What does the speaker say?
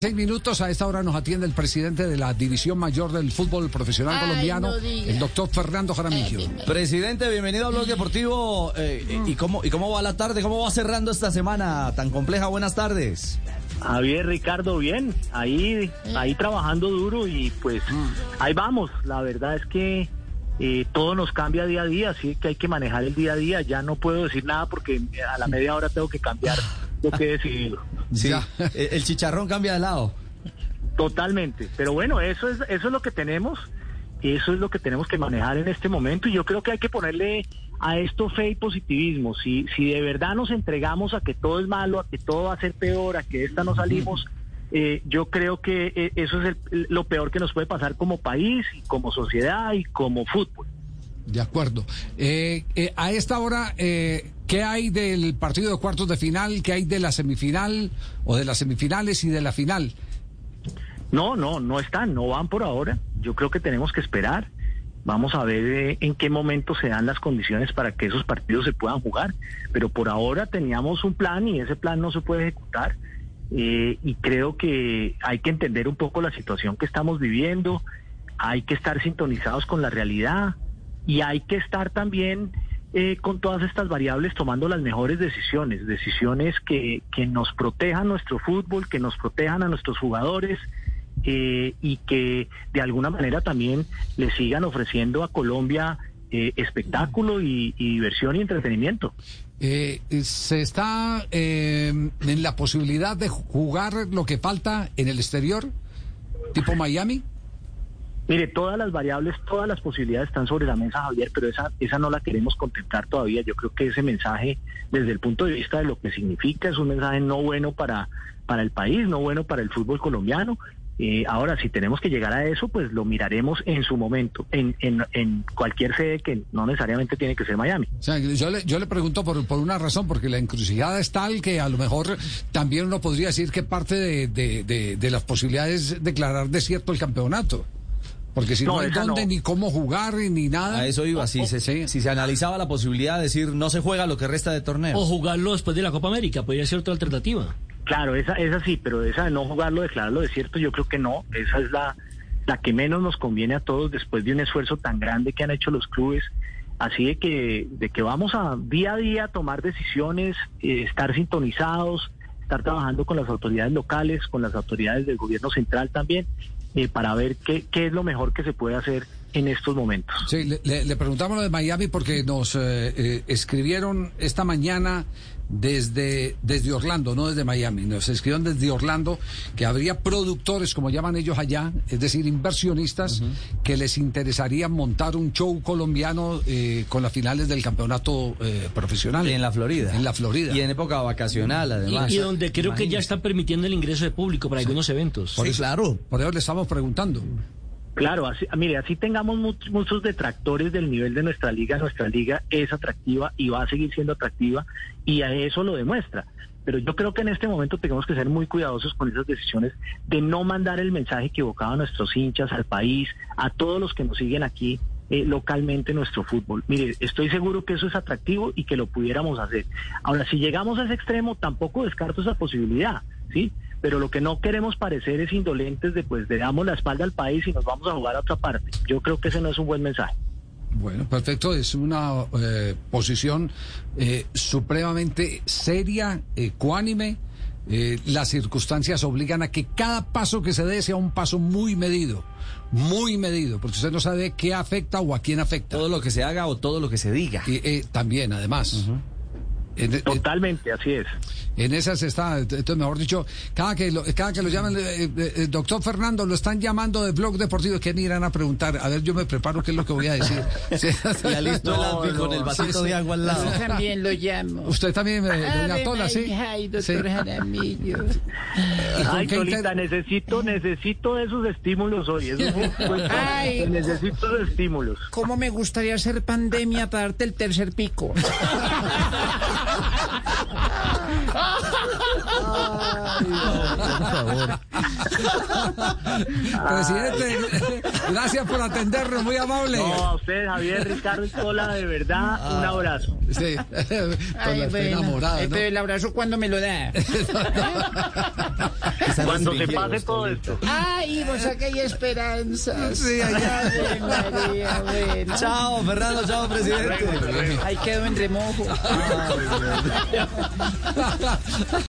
Seis minutos a esta hora nos atiende el presidente de la División Mayor del Fútbol Profesional Ay, Colombiano, no el doctor Fernando Jaramillo. Presidente, bienvenido a Blog Deportivo. Eh, ¿y, cómo, ¿Y cómo va la tarde? ¿Cómo va cerrando esta semana tan compleja? Buenas tardes. Javier, Ricardo, bien, ahí, ahí trabajando duro y pues ahí vamos. La verdad es que eh, todo nos cambia día a día, así que hay que manejar el día a día. Ya no puedo decir nada porque a la media hora tengo que cambiar lo que he decidido. Sí, Ya. el, chicharrón cambia de lado. Totalmente. Pero bueno, eso es, eso es lo que tenemos. Eso es lo que tenemos que manejar en este momento y yo creo que hay que ponerle a esto fe y positivismo. Si, si de verdad nos entregamos a que todo es malo, a que todo va a ser peor, a que de esta no salimos, eh, yo creo que eh, eso es el- lo peor que nos puede pasar como país y como sociedad y como fútbol. De acuerdo. Eh, eh, a esta hora, eh, ¿qué hay del partido de cuartos de final? ¿Qué hay de la semifinal o de las semifinales y de la final? No, no, no están, no van por ahora. Yo creo que tenemos que esperar. Vamos a ver eh, en qué momento se dan las condiciones para que esos partidos se puedan jugar. Pero por ahora teníamos un plan y ese plan no se puede ejecutar. Eh, y creo que hay que entender un poco la situación que estamos viviendo. Hay que estar sintonizados con la realidad y hay que estar también eh, con todas estas variables tomando las mejores decisiones, decisiones que, que nos protejan nuestro fútbol, que nos protejan a nuestros jugadores eh, y que de alguna manera también le sigan ofreciendo a Colombia eh, espectáculo y, y diversión y entretenimiento. Eh, ¿Se está eh, en la posibilidad de jugar lo que falta en el exterior? ¿Tipo Miami? Mire, todas las variables, todas las posibilidades están sobre la mesa, Javier, pero esa, esa no la queremos contemplar todavía. Yo creo que ese mensaje, desde el punto de vista de lo que significa, es un mensaje no bueno para, para el país, no bueno para el fútbol colombiano. Eh, ahora, si tenemos que llegar a eso, pues lo miraremos en su momento, en, en, en cualquier sede que no necesariamente tiene que ser Miami. O sea, yo le, yo le pregunto por, por una razón, porque la encrucijada es tal que a lo mejor también uno podría decir que parte de, de, de- de las posibilidades es declarar desierto el campeonato. Porque si no, No, hay dónde no. ni cómo jugar ni nada. A eso iba. Si se, Sí. si se analizaba la posibilidad de decir no se juega lo que resta de torneo. O jugarlo después de la Copa América, podría ser otra alternativa. Claro, esa, esa sí, pero esa de no jugarlo, declararlo desierto, yo creo que no. Esa es la, la que menos nos conviene a todos después de un esfuerzo tan grande que han hecho los clubes. Así de que, de que vamos a día a día tomar decisiones, eh, estar sintonizados, estar trabajando con las autoridades locales, con las autoridades del gobierno central también, eh, para ver qué, qué es lo mejor que se puede hacer en estos momentos. Sí, le, le- le preguntamos lo de Miami porque nos eh, eh, escribieron esta mañana desde, desde Orlando, no desde Miami. Nos escribieron desde Orlando que habría productores, como llaman ellos allá, es decir, inversionistas, que les interesaría montar un show colombiano eh, con las finales del campeonato eh, profesional. en la Florida. En la Florida. Y en época vacacional, Y, además. y donde creo que ya están permitiendo el ingreso de público para algunos eventos. Sí, claro. Por eso le estamos preguntando. Claro, así, mire, así tengamos much- muchos detractores del nivel de nuestra liga, nuestra liga es atractiva y va a seguir siendo atractiva y a eso lo demuestra. Pero yo creo que en este momento tenemos que ser muy cuidadosos con esas decisiones de no mandar el mensaje equivocado a nuestros hinchas, al país, a todos los que nos siguen aquí eh, localmente en nuestro fútbol. Mire, estoy seguro que eso es atractivo y que lo pudiéramos hacer. Ahora, si llegamos a ese extremo, tampoco descarto esa posibilidad, ¿sí? Pero lo que no queremos parecer es indolentes de pues le damos la espalda al país y nos vamos a jugar a otra parte. Yo creo que ese no es un buen mensaje. Bueno, perfecto. Es una eh, posición eh, supremamente seria, ecuánime. Eh, las circunstancias obligan a que cada paso que se dé sea un paso muy medido, muy medido, porque usted no sabe qué afecta o a quién afecta. Todo lo que se haga o todo lo que se diga. Y, eh, también, además. En- Totalmente, así es. en esas está, entonces mejor dicho, cada que lo, cada que lo llaman, eh, eh, eh, doctor Fernando, lo están llamando de Blog Deportivo, ¿quién irán a preguntar? A ver, yo me preparo qué es lo que voy a decir. Sí. Ya listo el No, con el vasito sí, de agua al lado. Yo también lo llamo. Usted también, eh, doña Tola, ¿sí? Ay, doctor Sí. Jaramillo. ¿Y con Ay, qué Tolita, necesito, necesito esos estímulos hoy. Eso Ay. necesito esos estímulos. ¿Cómo me gustaría hacer pandemia para darte el tercer pico? ah por favor. Presidente, gracias por atendernos, muy amable. No, a usted, Javier Ricardo Escola, de verdad, un abrazo. Sí, con Ay, la bueno. enamorada, Eh, ¿no? pero el abrazo cuando me lo da. Cuando se pase todo esto. Ay, vos acá hay esperanzas. Sí, allá. María, bueno. Chao, Fernando, chao, presidente. Ahí quedó en remojo. Ay.